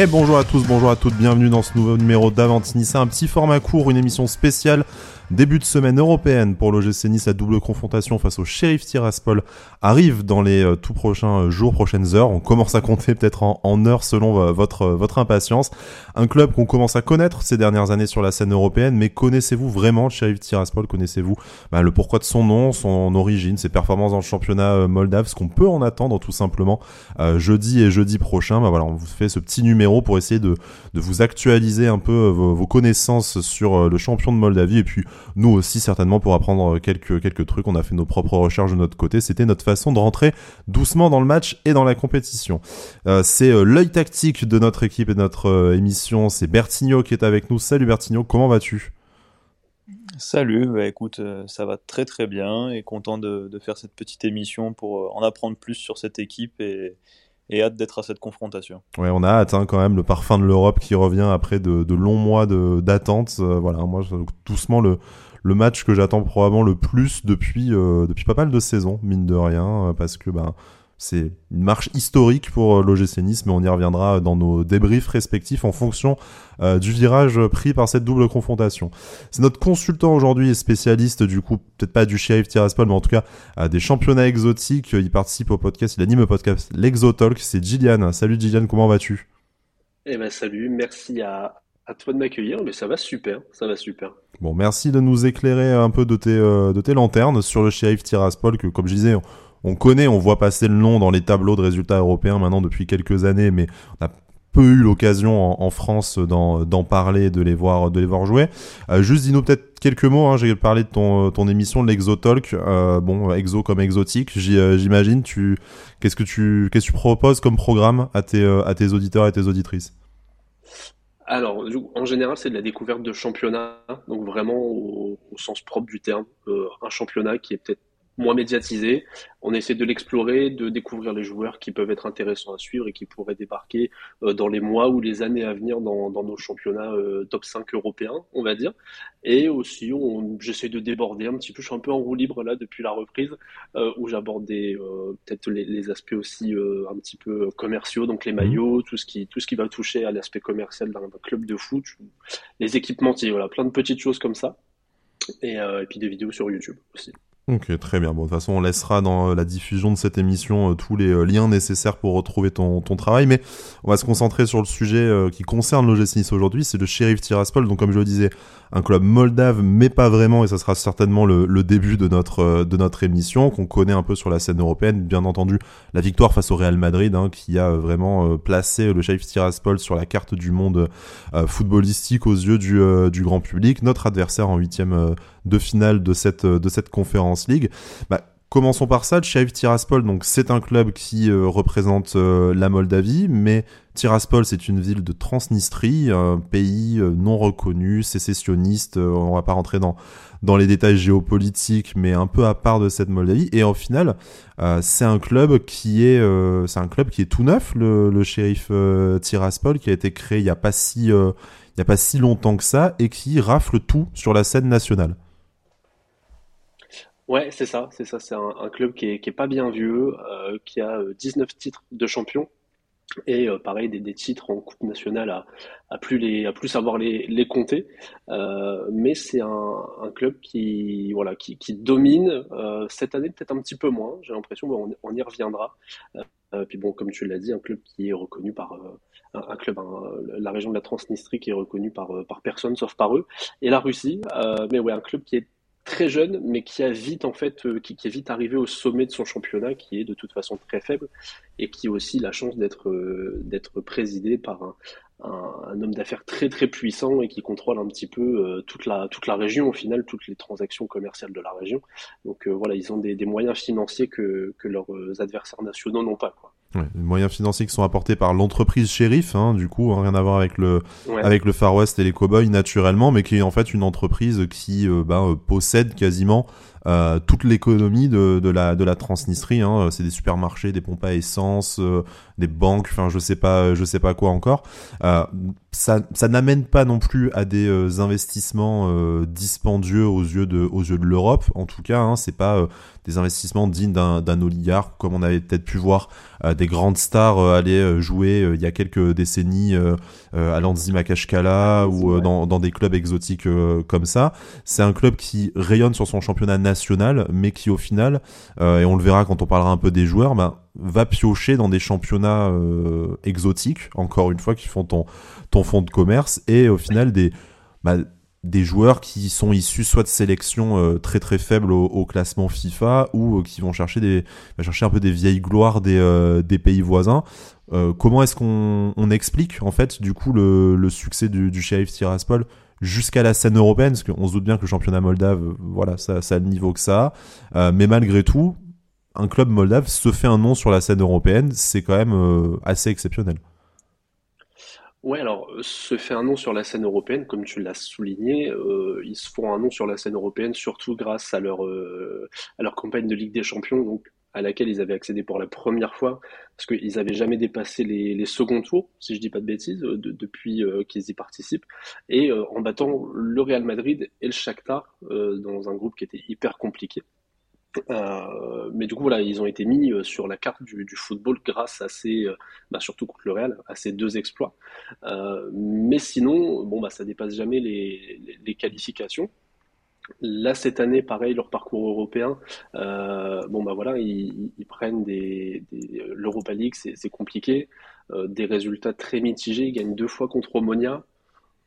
Et bonjour à tous, bonjour à toutes, bienvenue dans ce nouveau numéro d'Avantini. C'est un petit format court, une émission spéciale Début de semaine européenne pour l'OGC Nice, la double confrontation face au Sheriff Tiraspol arrive dans les euh, tout prochains euh, jours, prochaines heures. On commence à compter peut-être en, heures selon euh, votre, votre impatience. Un club qu'on commence à connaître ces dernières années sur la scène européenne, mais connaissez-vous vraiment le Sheriff Tiraspol? Connaissez-vous bah, le pourquoi de son nom, son origine, ses performances dans le championnat moldave, ce qu'on peut en attendre tout simplement jeudi et jeudi prochain? Bah, voilà, on vous fait ce petit numéro pour essayer de, de vous actualiser un peu vos, vos connaissances sur le champion de Moldavie et puis nous aussi certainement pour apprendre quelques, quelques trucs. On a fait nos propres recherches de notre côté. C'était notre façon de rentrer doucement dans le match et dans la compétition. Euh, c'est euh, l'œil tactique de notre équipe et de notre euh, émission. C'est Bertigno qui est avec nous. Salut Bertigno, comment vas-tu? Salut, bah écoute, ça va très très bien et content de, de, faire cette petite émission pour en apprendre plus sur cette équipe et, et hâte d'être à cette confrontation. Ouais, on a hâte hein, quand même le parfum de l'Europe qui revient après de, longs mois d'attente. Euh, voilà, moi doucement le le match que j'attends probablement le plus depuis euh, depuis pas mal de saisons mine de rien euh, parce que ben c'est une marche historique pour euh, l'OGC Nice, mais on y reviendra dans nos débriefs respectifs en fonction euh, du virage pris par cette double confrontation. C'est notre consultant aujourd'hui et spécialiste du coup, peut-être pas du Sheriff Tiraspol, mais en tout cas euh, des championnats exotiques. Il participe au podcast, il anime le podcast L'Exotalk. C'est Gillian. Salut Gillian, comment vas-tu? Eh ben salut, merci à, à toi de m'accueillir, mais ça va super, ça va super. Bon, merci de nous éclairer un peu de tes, de tes lanternes sur le Sheriff Tiraspol, que comme je disais, on connaît, on voit passer le nom dans les tableaux de résultats européens maintenant depuis quelques années, mais on a peu eu l'occasion en, France d'en parler, de les voir, de les voir jouer. Euh, juste dis-nous peut-être quelques mots. Hein, J'ai parlé de ton, émission, l'Exotalk. Euh, bon, exo comme exotique, euh, j'imagine. Tu, qu'est-ce que tu, qu'est-ce que tu proposes comme programme à tes, auditeurs et tes auditrices? Alors, en général, c'est de la découverte de championnat, donc vraiment au, sens propre du terme, un championnat qui est peut-être moins médiatisé. On essaie de l'explorer, de découvrir les joueurs qui peuvent être intéressants à suivre et qui pourraient débarquer euh, dans les mois ou les années à venir dans, nos championnats euh, top 5 européens, on va dire. Et aussi, j'essaie de déborder un petit peu. Je suis un peu en roue libre là depuis la reprise, euh, où j'aborde peut-être les, aspects aussi un petit peu commerciaux, donc les mmh. maillots, tout ce qui tout ce qui va toucher à l'aspect commercial d'un club de foot, les équipementiers, voilà, plein de petites choses comme ça. Et, et puis des vidéos sur YouTube aussi. Ok, très bien. Bon, de toute façon, on laissera dans euh, la diffusion de cette émission euh, tous les euh, liens nécessaires pour retrouver ton, travail, mais on va se concentrer sur le sujet qui concerne l'OGC Nice aujourd'hui, c'est le Sheriff Tiraspol. Donc, comme je le disais, un club moldave, mais pas vraiment, et ça sera certainement le, début de notre, émission, qu'on connaît un peu sur la scène européenne. Bien entendu, la victoire face au Real Madrid, hein, qui a vraiment placé le Sheriff Tiraspol sur la carte du monde footballistique aux yeux du grand public. Notre adversaire en huitième de finale de cette, de cette conférence League. Bah, Commençons par ça. Sheriff Tiraspol, donc c'est un club qui euh, représente euh, la Moldavie, mais Tiraspol c'est une ville de Transnistrie, un pays euh, non reconnu, sécessionniste. on va pas rentrer dans dans les détails géopolitiques, mais un peu à part de cette Moldavie. Et au final, c'est un club qui est c'est un club qui est tout neuf, le, le shérif Tiraspol, qui a été créé il y a pas si il y a pas si longtemps que ça et qui rafle tout sur la scène nationale. Ouais, c'est ça, c'est ça. C'est un, club qui est, pas bien vieux, euh, qui a 19 euh, titres de champion et euh, pareil des, titres en coupe nationale à, plus à plus savoir les, les compter. mais c'est un, club qui voilà qui, domine cette année peut-être un petit peu moins. J'ai l'impression, on, on, y reviendra. puis bon, comme tu l'as dit, un club qui est reconnu par un, club, la région de la Transnistrie qui est reconnue par par personne sauf par eux et la Russie. mais ouais, un club qui est très jeune, mais qui a vite en fait, euh, qui, est vite arrivé au sommet de son championnat, qui est de toute façon très faible, et qui a aussi la chance d'être euh, d'être présidé par un, homme d'affaires très très puissant et qui contrôle un petit peu euh, toute la toute la région au final, toutes les transactions commerciales de la région. Donc voilà, ils ont des, moyens financiers que que leurs adversaires nationaux n'ont pas. Ouais, les moyens financiers qui sont apportés par l'entreprise shérif, hein, du coup, hein, rien à voir avec le avec le Far West et les cowboys naturellement, mais qui est en fait une entreprise qui euh, ben, euh, possède quasiment toute l'économie de, de, la, de la Transnistrie. Hein. C'est des supermarchés, des pompes à essence, des banques, enfin je sais pas, je sais pas quoi encore. ça, ça n'amène pas non plus à des investissements dispendieux aux yeux de, aux yeux de l'Europe. En tout cas, hein, c'est pas des investissements dignes d'un oligarque, comme on avait peut-être pu voir des grandes stars aller jouer il y a quelques décennies à Lanzi Makashkala ou dans, dans, des clubs exotiques comme ça. C'est un club qui rayonne sur son championnat national, mais qui au final, et on le verra quand on parlera un peu des joueurs, bah, va piocher dans des championnats exotiques, encore une fois, qui font ton, ton fonds de commerce, et au final des... Bah, des joueurs qui sont issus soit de sélections euh, très très faibles au, classement FIFA ou euh, qui vont chercher des chercher un peu des vieilles gloires des, euh, des pays voisins. comment est-ce qu'on on explique en fait du coup le, le succès du, du Tiraspol? Jusqu'à la scène européenne parce qu'on se doute bien que le championnat moldave voilà ça, ça a le niveau que ça a mais malgré tout un club moldave se fait un nom sur la scène européenne c'est quand même assez exceptionnel. Ouais, alors se fait un nom sur la scène européenne, comme tu l'as souligné, euh, ils se font un nom sur la scène européenne surtout grâce à leur euh, à leur campagne de Ligue des Champions, donc à laquelle ils avaient accédé pour la première fois, parce qu'ils n'avaient jamais dépassé les, seconds tours, si je dis pas de bêtises, euh, depuis qu'ils y participent, et en battant le Real Madrid et le Shakhtar dans un groupe qui était hyper compliqué. Euh, mais du coup, voilà, ils ont été mis euh, sur la carte du, football grâce à ces, euh, bah, surtout contre le Real, à ces deux exploits. mais sinon, bon, bah, ça dépasse jamais les, qualifications. Là, cette année, pareil, leur parcours européen, bon, bah voilà, ils, prennent des, l'Europa League, c'est compliqué, des résultats très mitigés. Ils gagnent deux fois contre Omonia,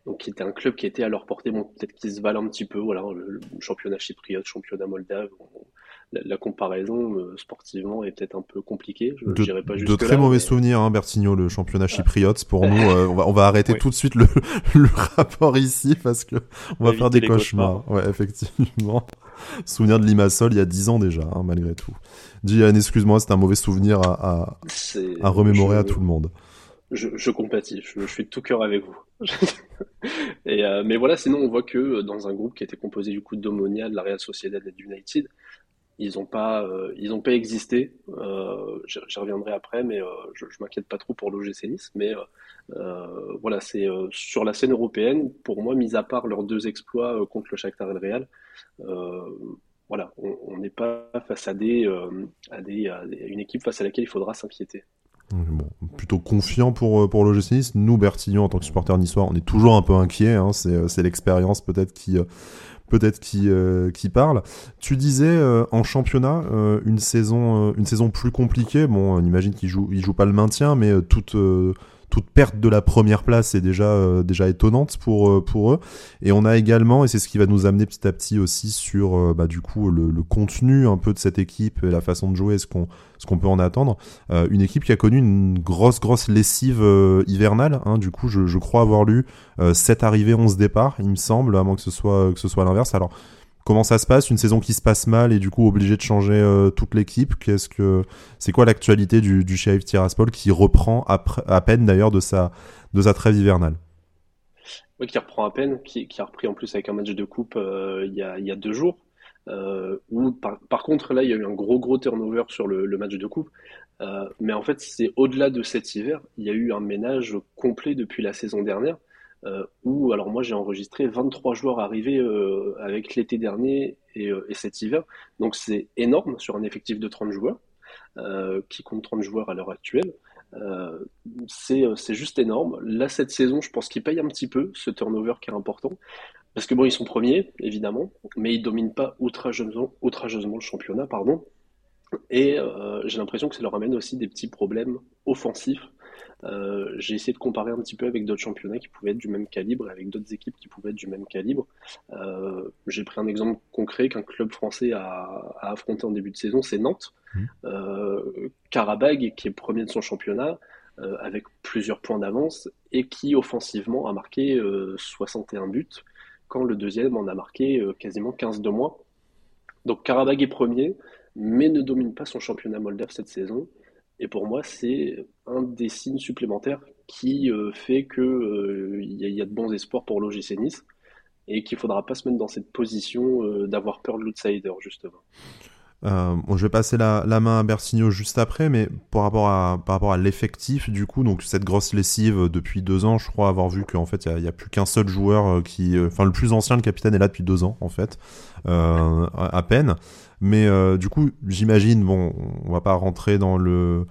donc qui était un club qui était à leur portée, bon, peut-être qu'ils se valent un petit peu, voilà, le, championnat chypriote, championnat moldave, la, comparaison euh, sportivement est peut-être un peu compliquée. Je, de, pas de très mauvais souvenirs, hein, Bertigno, le championnat chypriote. Pour nous, euh, on, va, on va arrêter tout de suite le, le rapport ici parce que on va faire des cauchemars. Ouais, effectivement. Souvenir de Limassol il y a 10 ans déjà, hein, malgré tout. Diane, excuse-moi, c'est un mauvais souvenir à, à, remémorer à tout le monde. Je, je compatis, je, suis de tout cœur avec vous. Euh, mais voilà, sinon on voit que dans un groupe qui était composé du coup d'Omonia, de la Real Sociedad et de United, ils n'ont pas, euh, pas existé. Euh, J'y reviendrai après, mais euh, je, je m'inquiète pas trop pour l'OGC Nice. Mais euh, voilà, c'est sur la scène européenne, pour moi, mis à part leurs deux exploits contre le Shakhtar et le Real, voilà, on n'est pas face à des, à des, à une équipe face à laquelle il faudra s'inquiéter. Plutôt confiant pour, pour l'OGC Nice. Nous, Bertillon, en tant que supporter niçois, on est toujours un peu inquiet. Hein. C'est l'expérience peut-être qui, peut-être qui, euh, qui parle. Tu disais euh, en championnat euh, une saison une saison plus compliquée. Bon, on imagine qu'ils jouent ils jouent pas le maintien, mais toute toute perte de la première place est déjà déjà étonnante pour pour eux. Et on a également, et c'est ce qui va nous amener petit à petit aussi sur bah, du coup le, contenu un peu de cette équipe et la façon de jouer, ce qu'on ce qu'on peut en attendre. Euh, une équipe qui a connu une grosse, grosse lessive euh, hivernale. Hein, du coup, je, crois avoir lu 7 euh, arrivées, 11 départs, il me semble, à moins que ce soit, que ce soit l'inverse. Alors, comment ça se passe Une saison qui se passe mal et du coup obligé de changer toute l'équipe. C'est quoi l'actualité du, du Tiraspol qui reprend à peine d'ailleurs de sa trêve hivernale? Oui, qui reprend à peine, qui, a repris en plus avec un match de coupe il, y a, il y a deux jours. Euh, par, contre là il y a eu un gros gros turnover sur le, match de coupe. Euh, mais en fait c'est au-delà de cet hiver, il y a eu un ménage complet depuis la saison dernière. Euh, où alors moi j'ai enregistré 23 joueurs arrivés euh, avec l'été dernier et, et, cet hiver. Donc c'est énorme sur un effectif de 30 joueurs, qui compte 30 joueurs à l'heure actuelle. c'est juste énorme. Là, cette saison, je pense qu'il paye un petit peu ce turnover qui est important. Parce que bon, ils sont premiers, évidemment, mais ils dominent pas outrageusement, outrageusement le championnat, pardon. Et euh, j'ai l'impression que ça leur amène aussi des petits problèmes offensifs. Euh, j'ai essayé de comparer un petit peu avec d'autres championnats qui pouvaient être du même calibre, avec d'autres équipes qui pouvaient être du même calibre. Euh, j'ai pris un exemple concret qu'un club français a, affronté en début de saison, c'est Nantes. Mmh. Karabag, qui est premier de son championnat, avec plusieurs points d'avance, et qui offensivement a marqué 61 buts quand le deuxième en a marqué euh, quasiment 15 de moins. Donc Karabag est premier, mais ne domine pas son championnat moldave cette saison. Et pour moi, c'est un des signes supplémentaires qui euh, fait qu'il euh, y, a de bons espoirs pour l'OGC Nice. et qu'il faudra pas se mettre dans cette position d'avoir peur de l'outsider justement. Euh, bon, je vais passer la, main à Bersigno juste après, mais par rapport à, l'effectif, du coup, donc cette grosse lessive depuis deux ans, je crois avoir vu qu'en fait, il n'y a, plus qu'un seul joueur euh, qui. Euh, enfin, le plus ancien, le capitaine, est là depuis deux ans, en fait, à, peine. Mais du coup, j'imagine, bon, on va pas rentrer dans le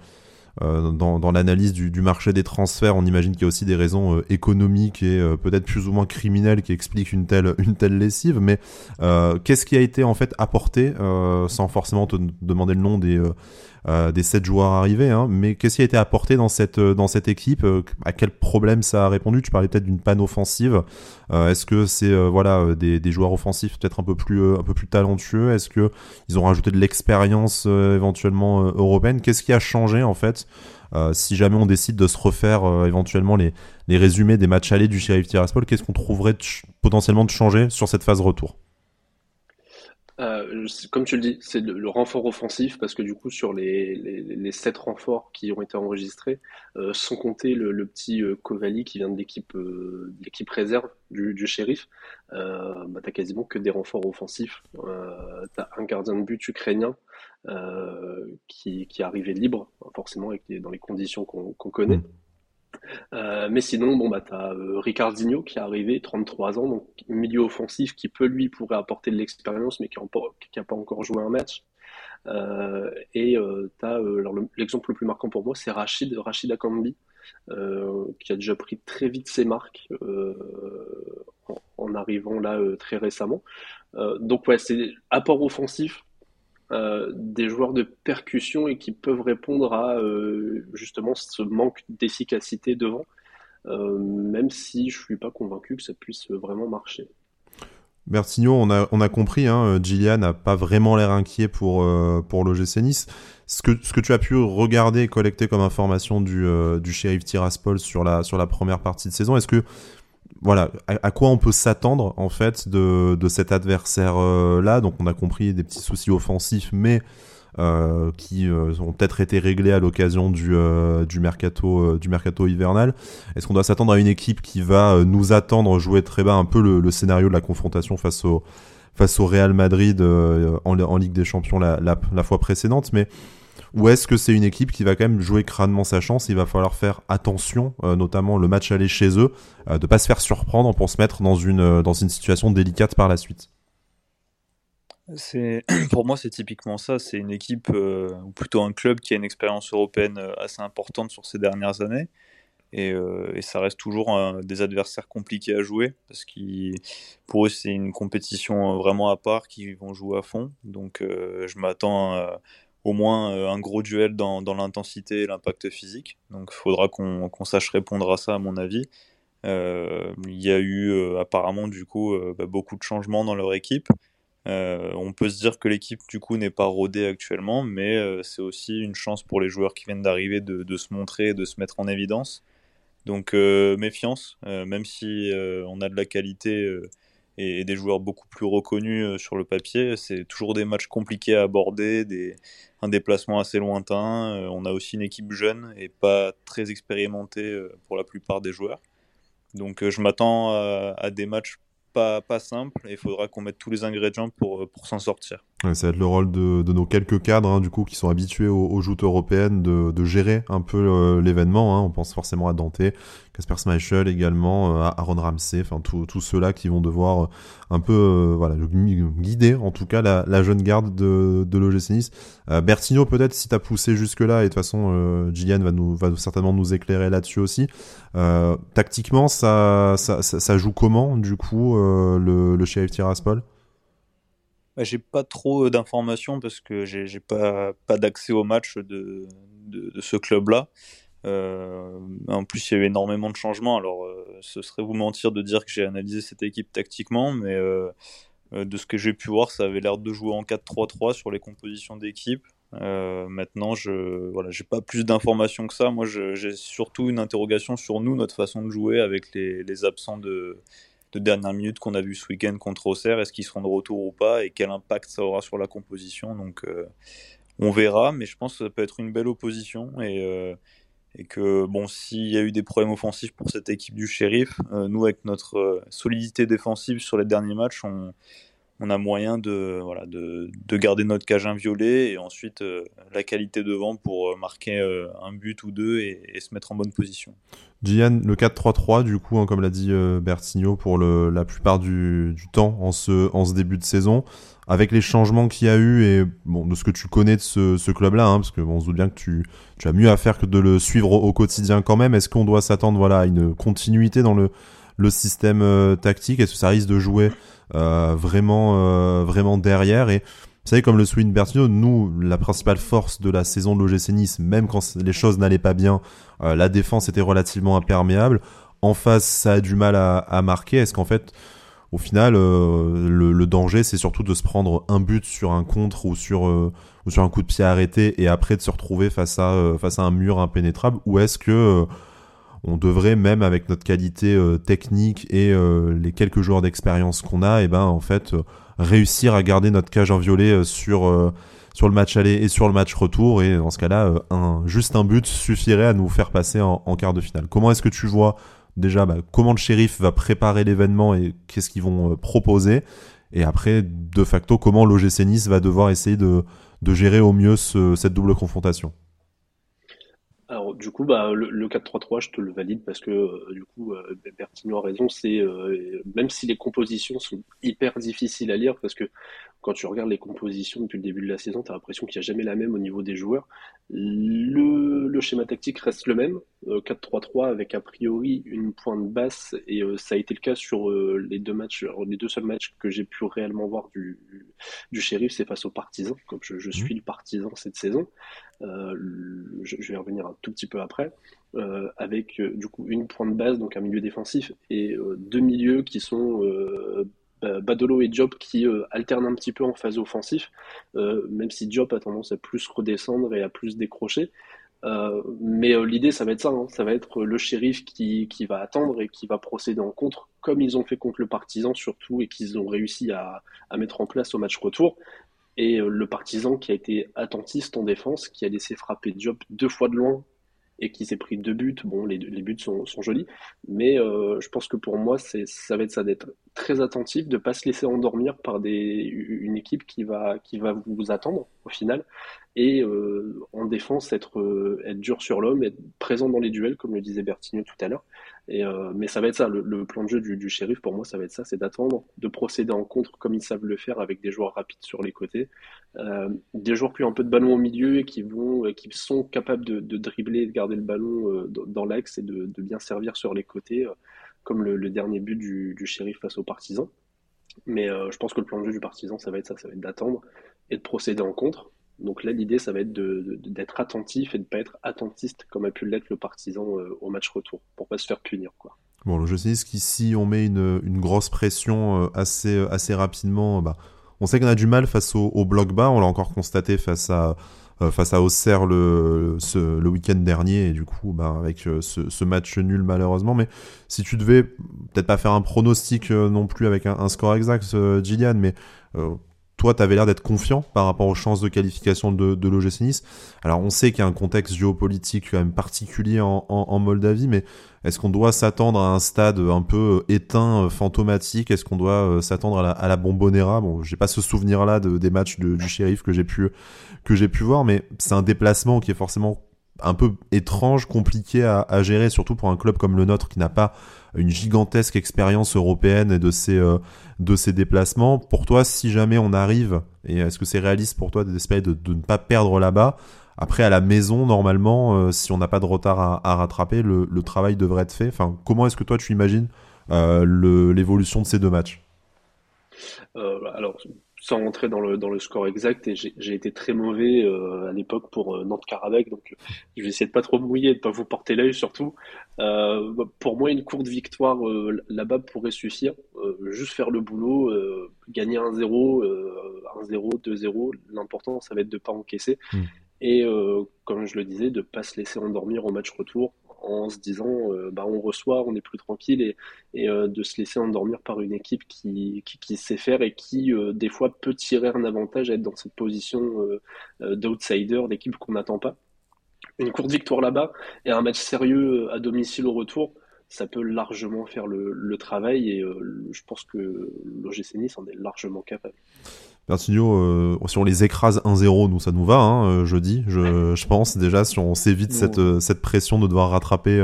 dans, dans l'analyse du, du, marché des transferts, on imagine qu'il y a aussi des raisons euh, économiques et euh, peut-être plus ou moins criminelles qui expliquent une telle, une telle lessive. Mais qu'est-ce qui a été en fait apporté, sans forcément te demander le nom des euh, des sept joueurs arrivés, hein, mais qu'est-ce qui a été apporté dans cette cette équipe À quel problème ça a répondu? Tu parlais peut-être d'une panne offensive. Euh, est-ce que c'est des, joueurs offensifs peut-être un peu plus talentueux? Est-ce que ils ont rajouté de l'expérience éventuellement européenne? Qu'est-ce qui a changé en fait si jamais on décide de se refaire éventuellement les, les résumés des matchs allés du Sheriff Tiraspol, qu'est-ce qu'on trouverait potentiellement de changer sur cette phase retour? Euh, comme tu le dis, c'est le, renfort offensif parce que du coup sur les, les, les sept renforts qui ont été enregistrés, euh, sans compter le, le petit euh, Kovali qui vient de l'équipe euh, l'équipe réserve du, du shérif, euh, bah, t'as quasiment que des renforts offensifs. T'as un gardien de but ukrainien qui, qui est arrivé libre, forcément avec dans les conditions qu'on connaît. Euh, mais sinon, bon, bah, tu as euh, Ricardinho qui est arrivé, 33 ans, donc milieu offensif qui peut lui pourrait apporter de l'expérience, mais qui n'a pas encore joué un match. Euh, et tu l'exemple le plus marquant pour moi, c'est Rachid, Rachid Akambi, qui a déjà pris très vite ses marques en, en, arrivant là très récemment. donc ouais, c'est apport offensif euh, des joueurs de percussion et qui peuvent répondre à euh, justement ce manque d'efficacité devant, euh, même si je suis pas convaincu que ça puisse vraiment marcher. Bertigno, on a, on a compris, hein, Gillian n'a pas vraiment l'air inquiet pour, pour l'OGC Nice. Ce que, ce que tu as pu regarder et collecter comme information du, du shérif Tiraspol sur la, sur la première partie de saison, est-ce que voilà, à, quoi on peut s'attendre en fait de, de cet adversaire euh. Donc on a compris des petits soucis offensifs, mais euh, qui euh, ont peut-être été réglés à l'occasion du, du mercato du mercato hivernal. Est-ce qu'on doit s'attendre à une équipe qui va nous attendre jouer très bas un peu le, scénario de la confrontation face au face au Real Madrid en, Ligue des Champions la, la, la fois précédente, mais ou est-ce que c'est une équipe qui va quand même jouer crânement sa chance? Il va falloir faire attention, euh, notamment le match aller chez eux, euh, de pas se faire surprendre pour se mettre dans une, euh, dans une situation délicate par la suite. Pour moi c'est typiquement ça. C'est une équipe ou plutôt un club qui a une expérience européenne assez importante sur ces dernières années. Et, et ça reste toujours des adversaires compliqués à jouer parce que pour eux c'est une compétition vraiment à part qui vont jouer à fond. Donc je m'attends au moins euh, un gros duel dans, dans l'intensité et l'impact physique. Donc il faudra qu'on sache répondre à ça, à mon avis. Euh, il y a eu euh, apparemment du coup bah, beaucoup de changements dans leur équipe. on peut se dire que l'équipe du coup n'est pas rodée actuellement, mais c'est aussi une chance pour les joueurs qui viennent d'arriver de, de, se montrer et de se mettre en évidence. Donc méfiance, même si on a de la qualité et, des joueurs beaucoup plus reconnus euh, sur le papier. C'est toujours des matchs compliqués à aborder, un déplacement assez lointain. Euh, on a aussi une équipe jeune et pas très expérimentée euh, pour la plupart des joueurs. Donc je m'attends à, à, des matchs pas, pas simples et il faudra qu'on mette tous les ingrédients pour, pour s'en sortir. Ça va être le rôle de, de nos quelques cadres, hein, du coup, qui sont habitués aux, aux joutes européennes, de, de gérer un peu euh, l'événement. Hein. On pense forcément à Dante, Casper Schmeichel également, euh, Aaron Ramsey, enfin tous ceux-là qui vont devoir euh, un peu, voilà, guider en tout cas la, la jeune garde de, de l'OGC Nice. Bertino, peut-être si t'as poussé jusque-là, et de toute façon, Gillian va nous va certainement nous éclairer là-dessus aussi. tactiquement, ça, ça, ça, joue comment, du coup, le, le shérif Tiraspol? Bah, j'ai pas trop d'informations parce que j'ai pas, pas d'accès au match de, de, ce club-là. Euh, en plus, il y a eu énormément de changements. Alors, euh, ce serait vous mentir de dire que j'ai analysé cette équipe tactiquement, mais euh, euh de ce que j'ai pu voir, ça avait l'air de jouer en 4-3-3 sur les compositions d'équipe. Euh, maintenant, je voilà, j'ai pas plus d'informations que ça. Moi, j'ai surtout une interrogation sur nous, notre façon de jouer avec les, les absents de, de dernière minute qu'on a vu ce week-end contre Auxerre. Est-ce qu'ils seront de retour ou pas et quel impact ça aura sur la composition? Donc, euh, on verra, mais je pense que ça peut être une belle opposition et, euh, et que bon, s'il y a eu des problèmes offensifs pour cette équipe du shérif, nous avec notre solidité défensive sur les derniers matchs, on, on a moyen de, voilà, de, de, garder notre cage inviolée et ensuite euh, la qualité devant pour euh, marquer euh, un but ou deux et, se mettre en bonne position. Gian, le 4-3-3, du coup, hein, comme l'a dit Bertigno, pour le, la plupart du, du, temps en ce, en ce début de saison, avec les changements qu'il y a eu et bon, de ce que tu connais de ce, ce club-là, hein, parce que bon, on se doute bien que tu, tu as mieux à faire que de le suivre au, au quotidien quand même, est-ce qu'on doit s'attendre voilà, à une continuité dans le, le système tactique? Est-ce que ça risque de jouer euh, vraiment, euh, vraiment derrière. Et vous savez, comme le souligne Bertino, nous, la principale force de la saison de l'OGC Nice, même quand les choses n'allaient pas bien, euh, la défense était relativement imperméable. En face, ça a du mal à, marquer. Est-ce qu'en fait, au final, le, le, danger, c'est surtout de se prendre un but sur un contre ou sur, ou sur un coup de pied arrêté et après de se retrouver face à, face à un mur impénétrable? Ou est-ce que on devrait même avec notre qualité euh, technique et euh, les quelques jours d'expérience qu'on a, et eh ben en fait euh, réussir à garder notre cage en violet sur sur le match aller et sur le match retour. Et dans ce cas-là un juste un but suffirait à nous faire passer en, quart de finale. Comment est-ce que tu vois déjà bah, comment le shérif va préparer l'événement et qu'est-ce qu'ils vont proposer? Et après de facto comment l'OGC Nice va devoir essayer de, de gérer au mieux cette double confrontation? Alors du coup, bah, le, 4-3-3, je te le valide parce que euh, du coup, euh, a raison. C'est euh, même si les compositions sont hyper difficiles à lire parce que quand tu regardes les compositions depuis le début de la saison, tu as l'impression qu'il n'y a jamais la même au niveau des joueurs. Le, schéma tactique reste le même, 4-3-3 avec a priori une pointe basse et ça a été le cas sur les deux matchs, les deux seuls matchs que j'ai pu réellement voir du, du shérif, c'est face aux partisans, comme je, je mmh. suis le partisan cette saison. Euh, je, vais revenir un tout petit peu après, euh, avec euh, du coup une pointe base, donc un milieu défensif, et deux milieux qui sont Badolo et Job qui alternent un petit peu en phase offensif, même si Job a tendance à plus redescendre et à plus décrocher. mais l'idée, ça va être ça, hein. ça va être le shérif qui, qui, va attendre et qui va procéder en contre, comme ils ont fait contre le partisan surtout et qu'ils ont réussi à, à, mettre en place au match retour et euh, le partisan qui a été attentiste en défense, qui a laissé frapper Diop deux fois de loin et qui s'est pris deux buts. Bon, les, les buts sont, sont, jolis, mais euh, je pense que pour moi, c'est, ça va être ça d'être très attentif, de pas se laisser endormir par des, une équipe qui va, qui va vous attendre au final, et euh, en défense être, euh, être dur sur l'homme, être présent dans les duels, comme le disait Bertigno tout à l'heure. Et, euh, mais ça va être ça, le, plan de jeu du, shérif pour moi, ça va être ça, c'est d'attendre, de procéder en contre comme ils savent le faire avec des joueurs rapides sur les côtés, des joueurs qui ont un peu de ballon au milieu et qui vont, qui sont capables de, dribbler de garder le ballon dans l'axe et de, bien servir sur les côtés, comme le, dernier but du, shérif face aux partisans. Mais je pense que le plan de jeu du partisan, ça va être ça, ça va être d'attendre et de procéder en contre. Donc là, l'idée, ça va être d'être attentif et de ne pas être attentiste comme a pu l'être le partisan euh, au match retour, pour pas se faire punir. Bon, le jeu qu'ici, on met une, grosse pression euh, assez, euh, assez rapidement. Bah, on sait qu'on a du mal face au, au bloc bas, on l'a encore constaté face à, face à Auxerre le, week-end dernier, et du coup, bah, avec ce, ce, match nul malheureusement. Mais si tu devais peut-être pas faire un pronostic non plus avec un, un score exact, Gillian, mais toi, tu avais l'air d'être confiant par rapport aux chances de qualification de, de l'OGC Nice. Alors, on sait qu'il y a un contexte géopolitique quand même particulier en, Moldavie, mais est-ce qu'on doit s'attendre à un stade un peu éteint, fantomatique? Est-ce qu'on doit euh, s'attendre à la, à Bombonera? Bon, j'ai pas ce souvenir-là de, des matchs du shérif que j'ai pu pu voir, mais c'est un déplacement qui est forcément un peu étrange, compliqué à, gérer, surtout pour un club comme le nôtre qui n'a pas une gigantesque expérience européenne et de ses euh, de ces déplacements. Pour toi, si jamais on arrive, et est-ce que c'est réaliste pour toi d'espérer de, ne pas perdre là-bas Après, à la maison, normalement, euh, si on n'a pas de retard à, rattraper, le, le, travail devrait être fait. Enfin, comment est-ce que toi tu imagines euh, l'évolution de ces deux matchs? Euh, alors, sans rentrer dans le, dans le score exact, et j'ai été très mauvais euh, à l'époque pour euh, Nantes-Carabec, donc je vais essayer de pas trop mouiller, de pas vous porter l'œil surtout. Euh, pour moi, une courte victoire euh, là-bas pourrait suffire. juste faire le boulot, gagner 1-0, 1-0, 2-0. L'important, ça va être de pas encaisser. Hmm. Et comme je le disais, de pas se laisser endormir au match retour en se disant euh, bah, on reçoit, on est plus tranquille et, euh, de se laisser endormir par une équipe qui, qui, sait faire et qui euh, des fois peut tirer un avantage à être dans cette position d'outsider, d'équipe qu'on n'attend pas. une courte victoire là-bas et un match sérieux à domicile au retour, ça peut largement faire le, travail et je pense que l'OGC Nice en est largement capable. Bertigno, euh, si on les écrase 1-0, nous ça nous va, hein, euh, jeudi, je, je, pense déjà si on s'évite cette, euh, cette pression de devoir rattraper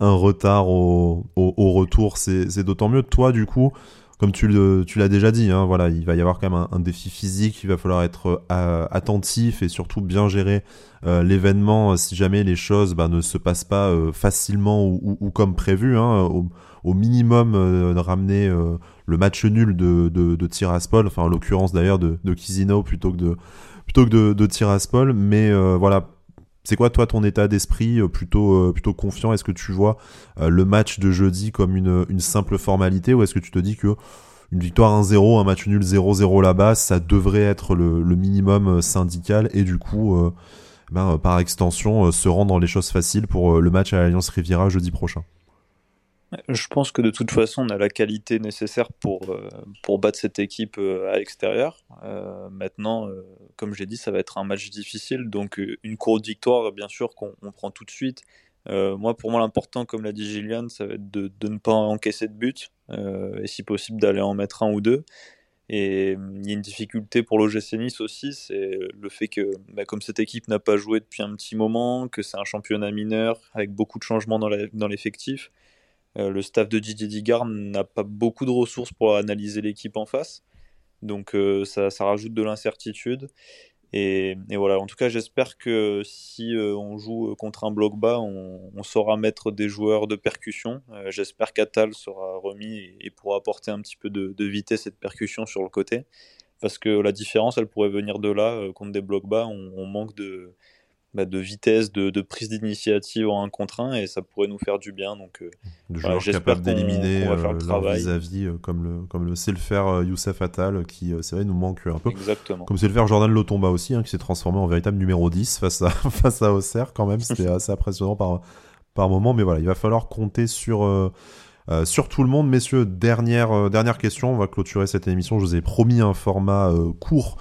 un retard au, au, retour, c'est d'autant mieux. Toi, du coup, comme tu l'as déjà dit, hein, voilà, il va y avoir quand même un, défi physique, il va falloir être attentif et surtout bien gérer l'événement si jamais les choses bah, ne se passent pas facilement ou, ou, comme prévu. Hein, au, au, minimum, de ramener le match nul de, de, Tiraspol, enfin en l'occurrence d'ailleurs de, Kizino plutôt que de, plutôt que de, Tiraspol. Mais euh, voilà, c'est quoi toi ton état d'esprit euh, plutôt, euh, plutôt confiant? Est-ce que tu vois le match de jeudi comme une, simple formalité? Ou est-ce que tu te dis que une victoire 1-0, un match nul 0-0 là-bas, ça devrait être le, le, minimum syndical et du coup, ben, par extension, se rendre dans les choses faciles pour le match à l'Alliance Riviera jeudi prochain? Je pense que de toute façon, on a la qualité nécessaire pour, euh, pour battre cette équipe euh, à l'extérieur. Euh, maintenant, comme j'ai dit, ça va être un match difficile. Donc, une courte victoire, bien sûr, qu'on prend tout de suite. moi, pour moi, l'important, comme l'a dit Gillian, ça va être de, de ne pas encaisser de but et si possible d'aller en mettre un ou deux. Et il y a une difficulté pour l'OGC Nice aussi, c'est le fait que, bah, comme cette équipe n'a pas joué depuis un petit moment, que c'est un championnat mineur avec beaucoup de changements dans l'effectif, le staff de Didier Digard n'a pas beaucoup de ressources pour analyser l'équipe en face. Donc euh, ça, rajoute de l'incertitude. Et, voilà, en tout cas, j'espère que si euh, on joue contre un bloc bas, on, saura mettre des joueurs de percussion. j'espère qu'Atal sera remis et, pourra apporter un petit peu de, vitesse et de percussion sur le côté. Parce que la différence, elle pourrait venir de là. contre des blocs bas, on manque de, bah, de vitesse, de, prise d'initiative en un contre un, et ça pourrait nous faire du bien. Donc, euh, joueurs capables d'éliminer euh, leur vis-à-vis, euh, comme, le, comme le sait le faire Youssef Attal, qui, c'est vrai, nous manque un peu. Exactement. Comme c'est le faire Jordan Lotomba aussi, hein, qui s'est transformé en véritable numéro 10 face à, face à Auxerre, quand même. C'était assez impressionnant par, par moment, mais voilà, il va falloir compter sur euh, sur tout le monde, messieurs, dernière, euh, dernière question, on va clôturer cette émission. Je vous ai promis un format euh, court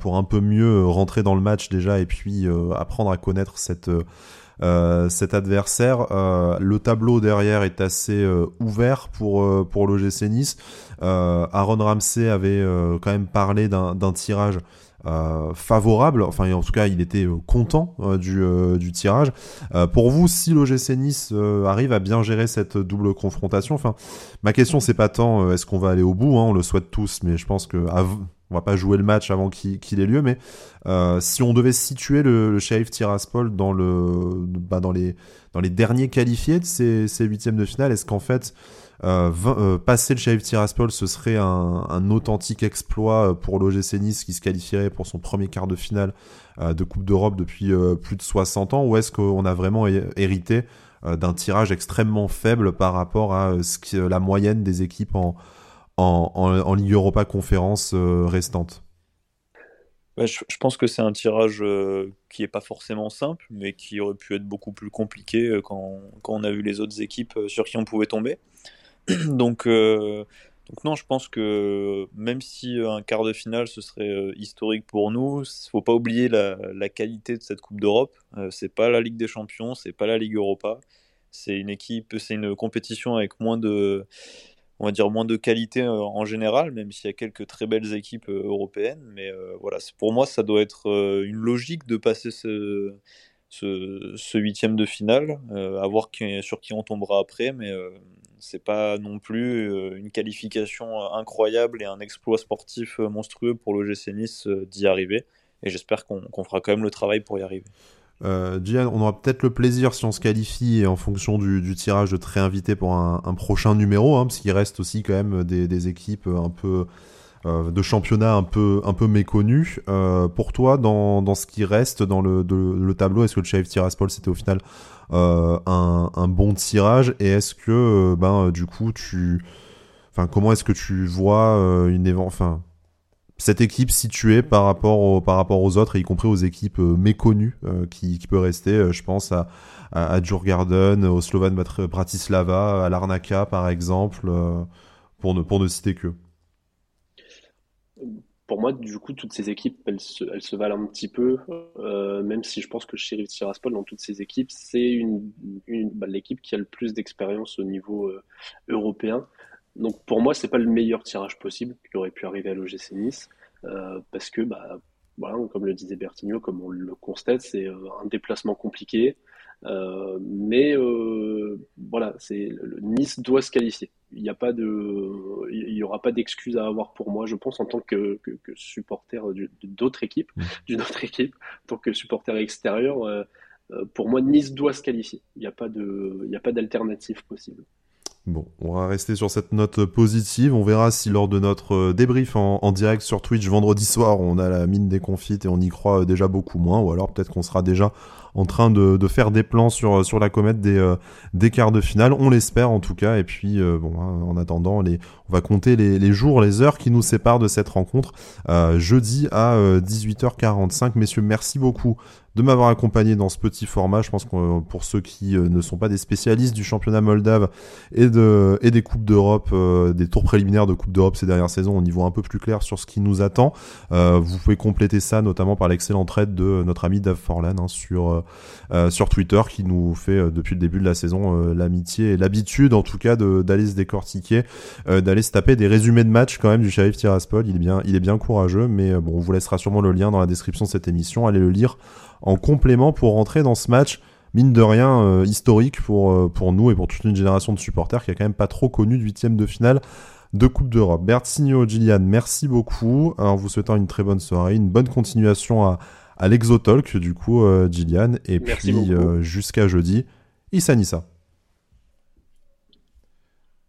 pour un peu mieux rentrer dans le match déjà et puis apprendre à connaître cet adversaire. le tableau derrière est assez ouvert pour, pour l'OGC Nice. Aaron Ramsey avait quand même parlé d'un tirage euh, favorable, enfin en tout cas il était euh, content euh, du, tirage. pour vous, si l'OGC Nice arrive à bien gérer cette double confrontation, enfin ma question c'est pas tant est-ce qu'on va aller au bout, hein, on le souhaite tous, mais je pense que on va pas jouer le match avant qu'il ait lieu, mais si on devait situer le, le Sheriff Tiraspol dans le bah, dans les dans les derniers qualifiés de ces huitièmes de finale, est-ce qu'en fait euh, euh, passer le Sheriff Tiraspol, ce serait un, authentique exploit euh, pour l'OGC Nice qui se qualifierait pour son premier quart de finale de Coupe d'Europe depuis plus de 60 ans, ou est-ce qu'on a vraiment hérité d'un tirage extrêmement faible par rapport à la moyenne des équipes en, Ligue Europa Conférence restante? Je, pense que c'est un tirage qui n'est pas forcément simple, mais qui aurait pu être beaucoup plus compliqué quand, quand, on a vu les autres équipes sur qui on pouvait tomber. donc, euh, donc non, je pense que même si un quart de finale ce serait euh, historique pour nous, faut pas oublier la, la, qualité de cette Coupe d'Europe. Euh, c'est pas la Ligue des Champions, c'est pas la Ligue Europa. C'est une équipe, c'est une compétition avec moins de, on va dire moins de qualité en général, même s'il y a quelques très belles équipes européennes. Mais voilà, pour moi, ça doit être une logique de passer ce, ce, huitième de finale, à voir qui, sur qui on tombera après, mais c'est pas non plus euh, une qualification euh, incroyable et un exploit sportif euh, monstrueux pour le GC Nice d'y arriver. Et j'espère qu'on fera quand même le travail pour y arriver. Euh, on aura peut-être le plaisir si on se qualifie et en fonction du, tirage de te réinviter pour un, prochain numéro, hein, parce qu'il reste aussi quand même des, équipes un peu de championnat un peu un peu méconnues. pour toi, dans, ce qui reste dans le, le tableau, est-ce que le Sheriff Tiraspol c'était au final euh, un, bon tirage? Et est-ce que euh, ben du coup tu enfin comment est-ce que tu vois euh, une enfin cette équipe située par rapport, par rapport aux autres, y compris aux équipes méconnues qui, qui peut rester. je pense à, à, Djurgarden, au Slovan Bratislava, à l'Arnaka par exemple, pour, ne, pour ne citer que. Pour moi, du coup, toutes ces équipes, elles se, valent un petit peu, euh, même si je pense que Sheriff Tiraspol, dans toutes ces équipes, c'est bah, l'équipe qui a le plus d'expérience au niveau euh, européen. Donc pour moi, c'est pas le meilleur tirage possible qui aurait pu arriver à l'OGC Nice, euh, parce que, bah, voilà, comme le disait Bertigno, comme on le constate, c'est un déplacement compliqué. Mais voilà, c'est le Nice doit se qualifier. Il n'y a pas de, il y aura pas d'excuse à avoir pour moi, je pense, en tant que, que, que supporter d'autres équipes, mmh. d'une autre équipe, en tant que supporter extérieur. Euh, pour moi, Nice doit se qualifier. Il n'y a pas de, il n'y a pas d'alternative possible. Bon, on va rester sur cette note positive. On verra si lors de notre euh, débrief en, en, direct sur Twitch vendredi soir, on a la mine des confites et on y croit euh, déjà beaucoup moins, ou alors peut-être qu'on sera déjà en train de, faire des plans sur, euh, la comète des, des quarts de finale. On l'espère en tout cas. Et puis, bon, hein, en attendant, on va compter les, les, jours, les heures qui nous séparent de cette rencontre. Euh, jeudi à 18h45. Messieurs, merci beaucoup de m'avoir accompagné dans ce petit format. Je pense que euh, pour ceux qui euh, ne sont pas des spécialistes du championnat moldave et, de, et des Coupes d'Europe, euh, des tours préliminaires de Coupe d'Europe ces dernières saisons, on y voit un peu plus clair sur ce qui nous attend. vous pouvez compléter ça notamment par l'excellente aide de notre ami Dave Forlan hein, sur, sur Twitter qui nous fait depuis le début de la saison l'amitié et l'habitude en tout cas d'aller se décortiquer, d'aller se taper des résumés de match quand même du Sheriff Tiraspol. Il est bien, il est bien courageux, mais bon, on vous laissera sûrement le lien dans la description de cette émission. Allez le lire en complément pour rentrer dans ce match mine de rien euh, historique pour, euh, pour nous et pour toute une génération de supporters qui a quand même pas trop connu de huitième de finale de Coupe d'Europe. Bertigno, Gillian, merci beaucoup. En vous souhaitant une très bonne soirée, une bonne continuation à, à l'Exotalk du coup, euh, Gillian. Et puis jusqu'à jeudi, Issa Nissa.